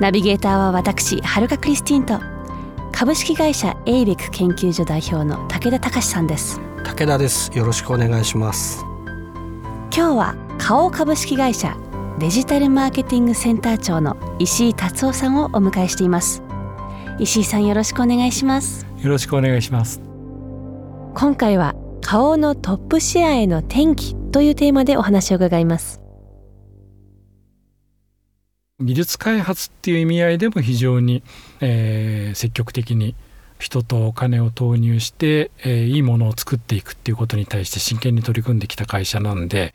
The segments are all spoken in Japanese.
ナビゲーターは私はるかクリスティンと株式会社エイベック研究所代表の武田隆さんです。武田です。よろしくお願いします。今日は花王株式会社デジタルマーケティングセンター長の石井達夫さんをお迎えしています。石井さんよろしくお願いします。よろしくお願いします。今回は花王のトップシェアへの転機というテーマでお話を伺います技術開発っていう意味合いでも非常に、えー、積極的に人とお金を投入して、えー、いいものを作っていくっていうことに対して真剣に取り組んできた会社なんで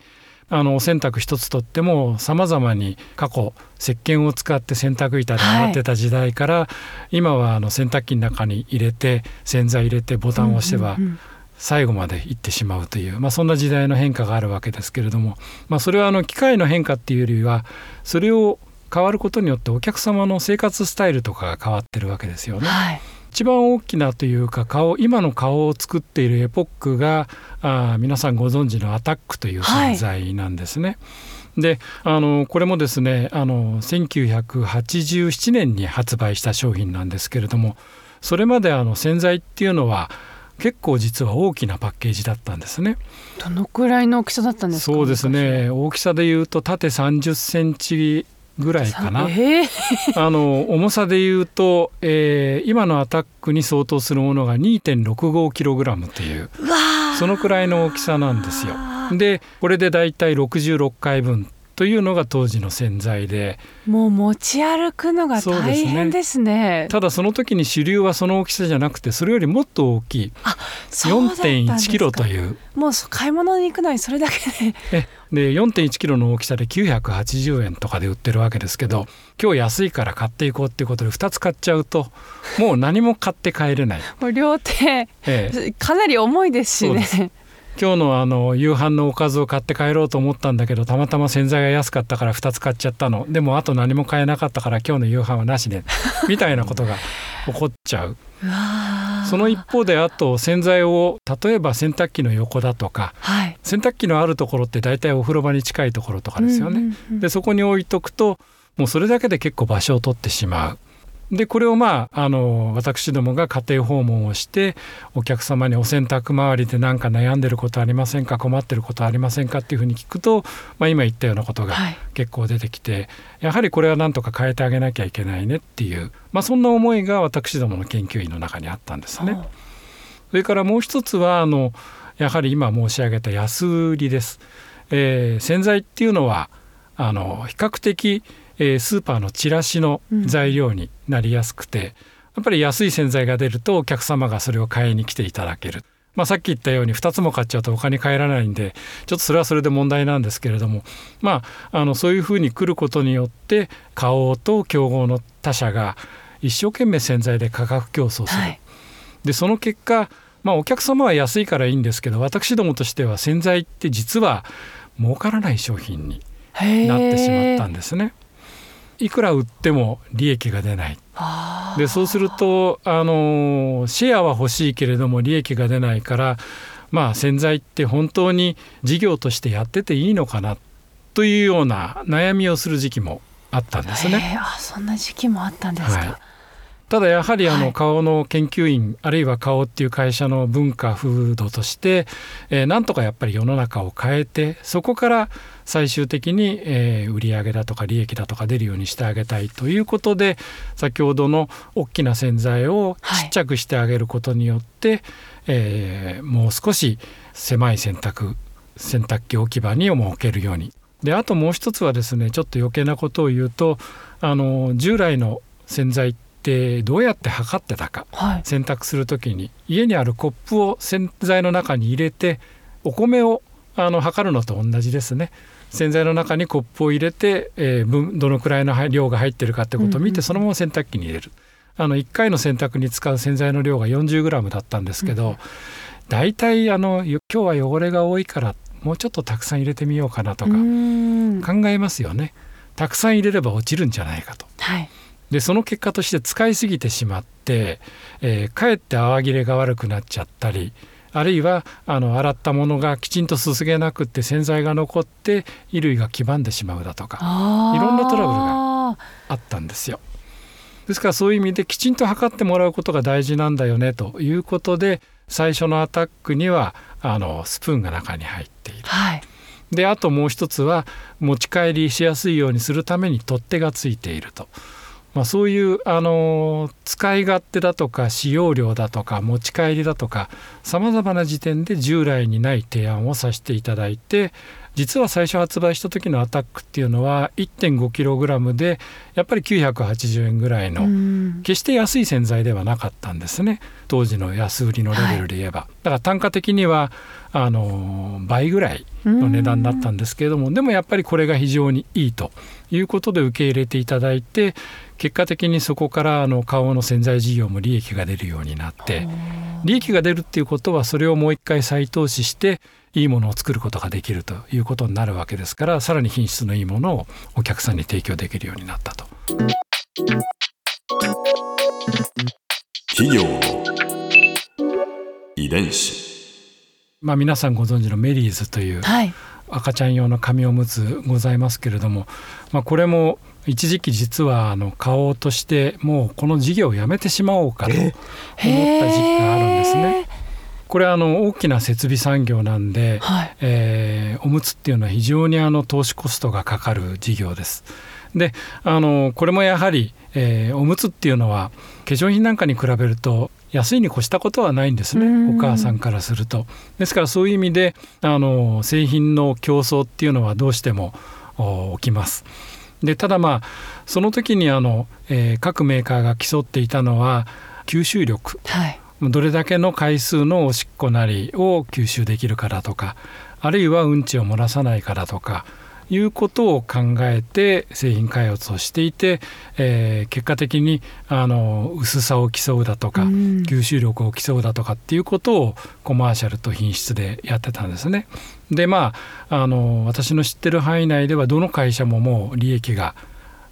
あの洗濯一つとってもさまざまに過去石鹸を使って洗濯板で洗ってた時代から、はい、今はあの洗濯機の中に入れて洗剤入れてボタンを押しては、最後まで行ってしまうという、まあ、そんな時代の変化があるわけですけれども、まあ、それはあの機械の変化っていうよりはそれを変わることによってお客様の生活スタイルとかが変わってるわけですよね。はい一番大きなというか顔今の顔を作っているエポックがあ皆さんご存知のアタックという存在なんですね。はいであのこれもですねあの1987年に発売した商品なんですけれどもそれまであの洗剤っていうのは結構実は大きなパッケージだったんですね。どのくらいの大きさだったんですか？そうですね。大きさで言うと縦30センチぐらいかな、えー、あの重さでいうと、えー、今のアタックに相当するものが 2.65kg というそのくらいの大きさなんですよ。でこれでだいたい66回分というのが当時の洗剤で。もう持ち歩くのが大変ですね、ね、ただその時に主流はその大きさじゃなくてそれよりもっと大きい。4.1キロという。もう買い物に行くのにそれだけでで4.1キロの大きさで980円とかで売ってるわけですけど今日安いから買っていこうっていうことで2つ買っちゃうともう何も買って帰れない。もう両手、ええ、かなり重いですしね。今日のあの夕飯のおかずを買って帰ろうと思ったんだけどたまたま洗剤が安かったから2つ買っちゃったの。でもあと何も買えなかったから今日の夕飯はなしでみたいなことが起こっちゃう。その一方であと洗剤を例えば洗濯機の横だとか、はい、洗濯機のあるところって大体お風呂場に近いところとかですよね。でそこに置いとくともうそれだけで結構場所を取ってしまう。でこれをまああの私どもが家庭訪問をしてお客様にお洗濯周りで何か悩んでることありませんか困ってることありませんかっていうふうに聞くと、まあ、今言ったようなことが結構出てきて、はい、やはりこれは何とか変えてあげなきゃいけないねっていう、まあ、そんな思いが私どもの研究員の中にあったんですね。それからもう一つはあのやはり今申し上げた安売りです。えー、洗剤っていうのはあの比較的えー、スーパーのチラシの材料になりやすくて、うん、やっぱり安い洗剤が出るとお客様がそれを買いに来ていただける。まあ、さっき言ったように2つも買っちゃうとお金返らないんでちょっとそれはそれで問題なんですけれども、まあ、あのそういうふうに来ることによって花王と競合の他社が一生懸命洗剤で価格競争する。はい、でその結果、まあ、お客様は安いからいいんですけど私どもとしては洗剤って実は儲からない商品になってしまったんですね。いくら売っても利益が出ない。でそうするとあのシェアは欲しいけれども利益が出ないからまあ洗剤って本当に事業としてやってていいのかなというような悩みをする時期もあったんですね。あそんな時期もあったんですか、はいただやはりあの顔の研究員、あるいは顔っていう会社の文化風土として、えー、なんとかやっぱり世の中を変えてそこから最終的に、えー、売上だとか利益だとか出るようにしてあげたいということで先ほどの大きな洗剤をちっちゃくしてあげることによって、はい、えー、もう少し狭い洗濯洗濯機置き場に設けるように。であともう一つはですねちょっと余計なことを言うとあの従来の洗剤ってどうやって測ってたか、はい、洗濯する時に家にあるコップを洗剤の中に入れてお米をあの測るのと同じですね。洗剤の中にコップを入れて、えー分どのくらいの量が入ってるかってことを見て、そのまま洗濯機に入れる。あの1回の洗濯に使う洗剤の量が 40g だったんですけど、大体あの今日は汚れが多いからもうちょっとたくさん入れてみようかなとかうん。考えますよね。たくさん入れれば落ちるんじゃないかと。はいでその結果として使いすぎてしまって、えーかえって泡切れが悪くなっちゃったりあるいはあの洗ったものがきちんとすすげなくって洗剤が残って衣類が黄ばんでしまうだとかいろんなトラブルがあったんですよ。ですからそういう意味できちんと測ってもらうことが大事なんだよねということで最初のアタックにはあのスプーンが中に入っている。はいであともう一つは持ち帰りしやすいようにするために取っ手がついていると。まあ、そういう、あのー使い勝手だとか使用量だとか持ち帰りだとかさまざまな時点で従来にない提案をさせていただいて実は最初発売した時のアタックっていうのは 1.5kg でやっぱり980円ぐらいの、うん。決して安い洗剤ではなかったんですね。当時の安売りのレベルで言えば、だから単価的にはあの倍ぐらいの値段だったんですけれどもでもやっぱりこれが非常にいいということで受け入れていただいて結果的にそこからあの顔の洗剤事業も利益が出るようになって利益が出るっていうことはそれをもう一回再投資していいものを作ることができるということになるわけですからさらに品質のいいものをお客さんに提供できるようになったと。企業の遺伝子まあ、皆さんご存知のメリーズというはい赤ちゃん用の紙おむつございますけれども、まあ、これも一時期実はあの買おうとしてもうこの事業をやめてしまおうかと思った時期があるんですね。これはあの大きな設備産業なんで、はいえーおむつっていうのは非常にあの投資コストがかかる事業です。であのこれもやはり、えーおむつっていうのは化粧品なんかに比べると安いに越したことはないんですねうんお母さんからすると。ですからそういう意味であの製品の競争っていうのはどうしてもお起きます。でただまあその時にあの、えー各メーカーが競っていたのは吸収力はいどれだけの回数のおしっこなりを吸収できるからとかあるいはうんちを漏らさないからとかいうことを考えて製品開発をしていて、えー結果的にあの薄さを競うだとか、うん吸収力を競うだとかっていうことをコマーシャルと品質でやってたんですね。でまああの私の知ってる範囲内ではどの会社ももう利益が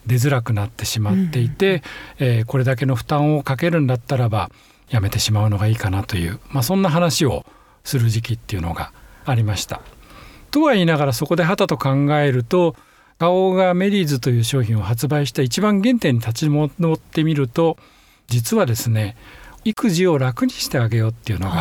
出づらくなってしまっていて、えーこれだけの負担をかけるんだったらばやめてしまうのがいいかなという、まあ、そんな話をする時期っていうのがありました。とは言いながらそこではたと考えると花王がメリーズという商品を発売した一番原点に立ち戻ってみると実はですね育児を楽にしてあげようっていうのが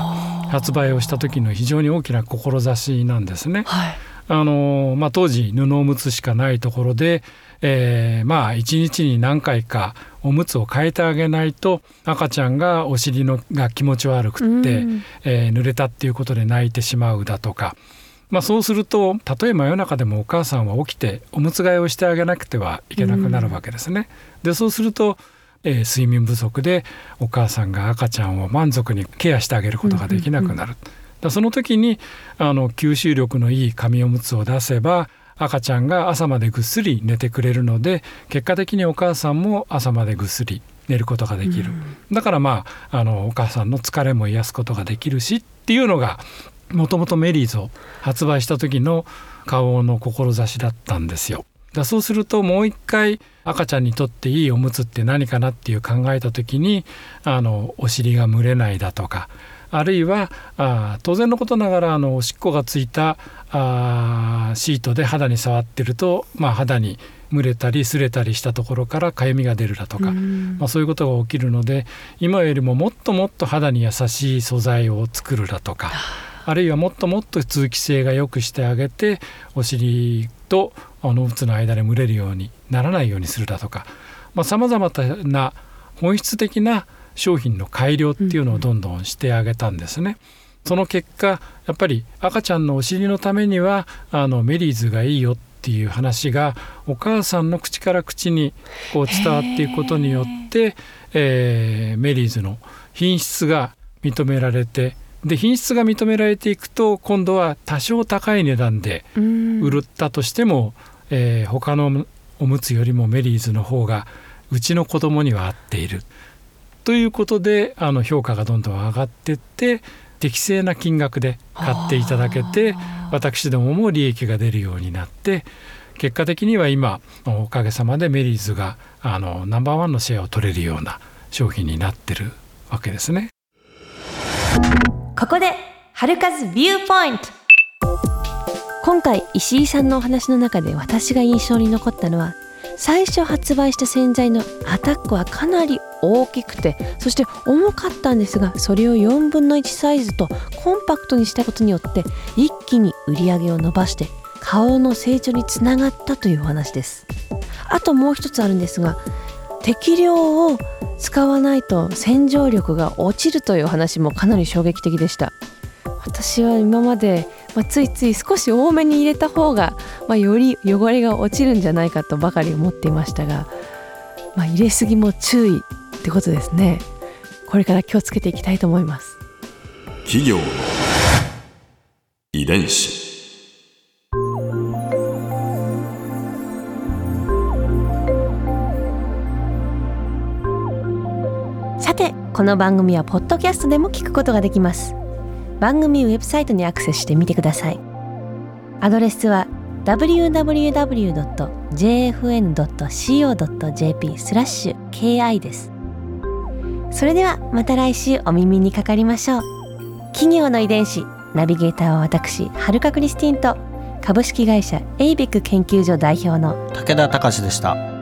発売をした時の非常に大きな志なんですね。はい。あのまあ、当時布おむつしかないところで、えーまあ一日に何回かおむつを変えてあげないと赤ちゃんがお尻のが気持ち悪くって、うん。えー濡れたっていうことで泣いてしまうだとか、まあ、そうするとたとえ真夜中でもお母さんは起きておむつ替えをしてあげなくてはいけなくなるわけですね。でそうするとえー睡眠不足でお母さんが赤ちゃんを満足にケアしてあげることができなくなる。だその時にあの吸収力のいい紙おむつを出せば赤ちゃんが朝までぐっすり寝てくれるので結果的にお母さんも朝までぐっすり寝ることができる、だからまああのお母さんの疲れも癒すことができるしっていうのがもともとメリーズを発売した時の顔の志だったんですよ。だそうするともう一回赤ちゃんにとっていいおむつって何かなっていう考えた時にあのお尻が蒸れないだとかあるいはあ当然のことながらあのおしっこがついたあーシートで肌に触ってると、まあ、肌に蒸れたり擦れたりしたところからかゆみが出るだとか、まあ、そういうことが起きるので今よりももっともっと肌に優しい素材を作るだとかあるいはもっともっと通気性が良くしてあげてお尻とあのうつの間で蒸れるようにならないようにするだとかさまざ、まな本質的な商品の改良っていうのをどんどんしてあげたんですね。その結果やっぱり赤ちゃんのお尻のためにはあのメリーズがいいよっていう話がお母さんの口から口にこう伝わっていくことによって、えーメリーズの品質が認められてで品質が認められていくと今度は多少高い値段で売ったとしても、えー、他のおむつよりもメリーズの方がうちの子供には合っている。ということであの評価がどんどん上がっていって適正な金額で買っていただけて私どもも利益が出るようになって結果的には今おかげさまでメリーズがあのナンバーワンのシェアを取れるような商品になってるわけですね。ここで春風ビューポイント今回石井さんのお話の中で私が印象に残ったのは最初発売した洗剤のアタックはかなり大きくてそして重かったんですがそれを4分の1サイズとコンパクトにしたことによって一気に売り上げを伸ばして顔の成長につながったというお話です。あともう一つあるんですが適量を使わないと洗浄力が落ちるという話もかなり衝撃的でした。私は今まで、まあ、ついつい少し多めに入れた方が、まあ、より汚れが落ちるんじゃないかとばかり思っていましたが、まあ、入れすぎも注意ってことですね。これから気をつけていきたいと思います。企業の遺伝子。てこの番組はポッドキャストでも聞くことができます。番組ウェブサイトにアクセスしてみてください。アドレスは www.jfn.co.jp スラッシュ ki です。それではまた来週お耳にかかりましょう。企業の遺伝子ナビゲーターは私はるかクリスティンと株式会社エイベック研究所代表の武田隆でした。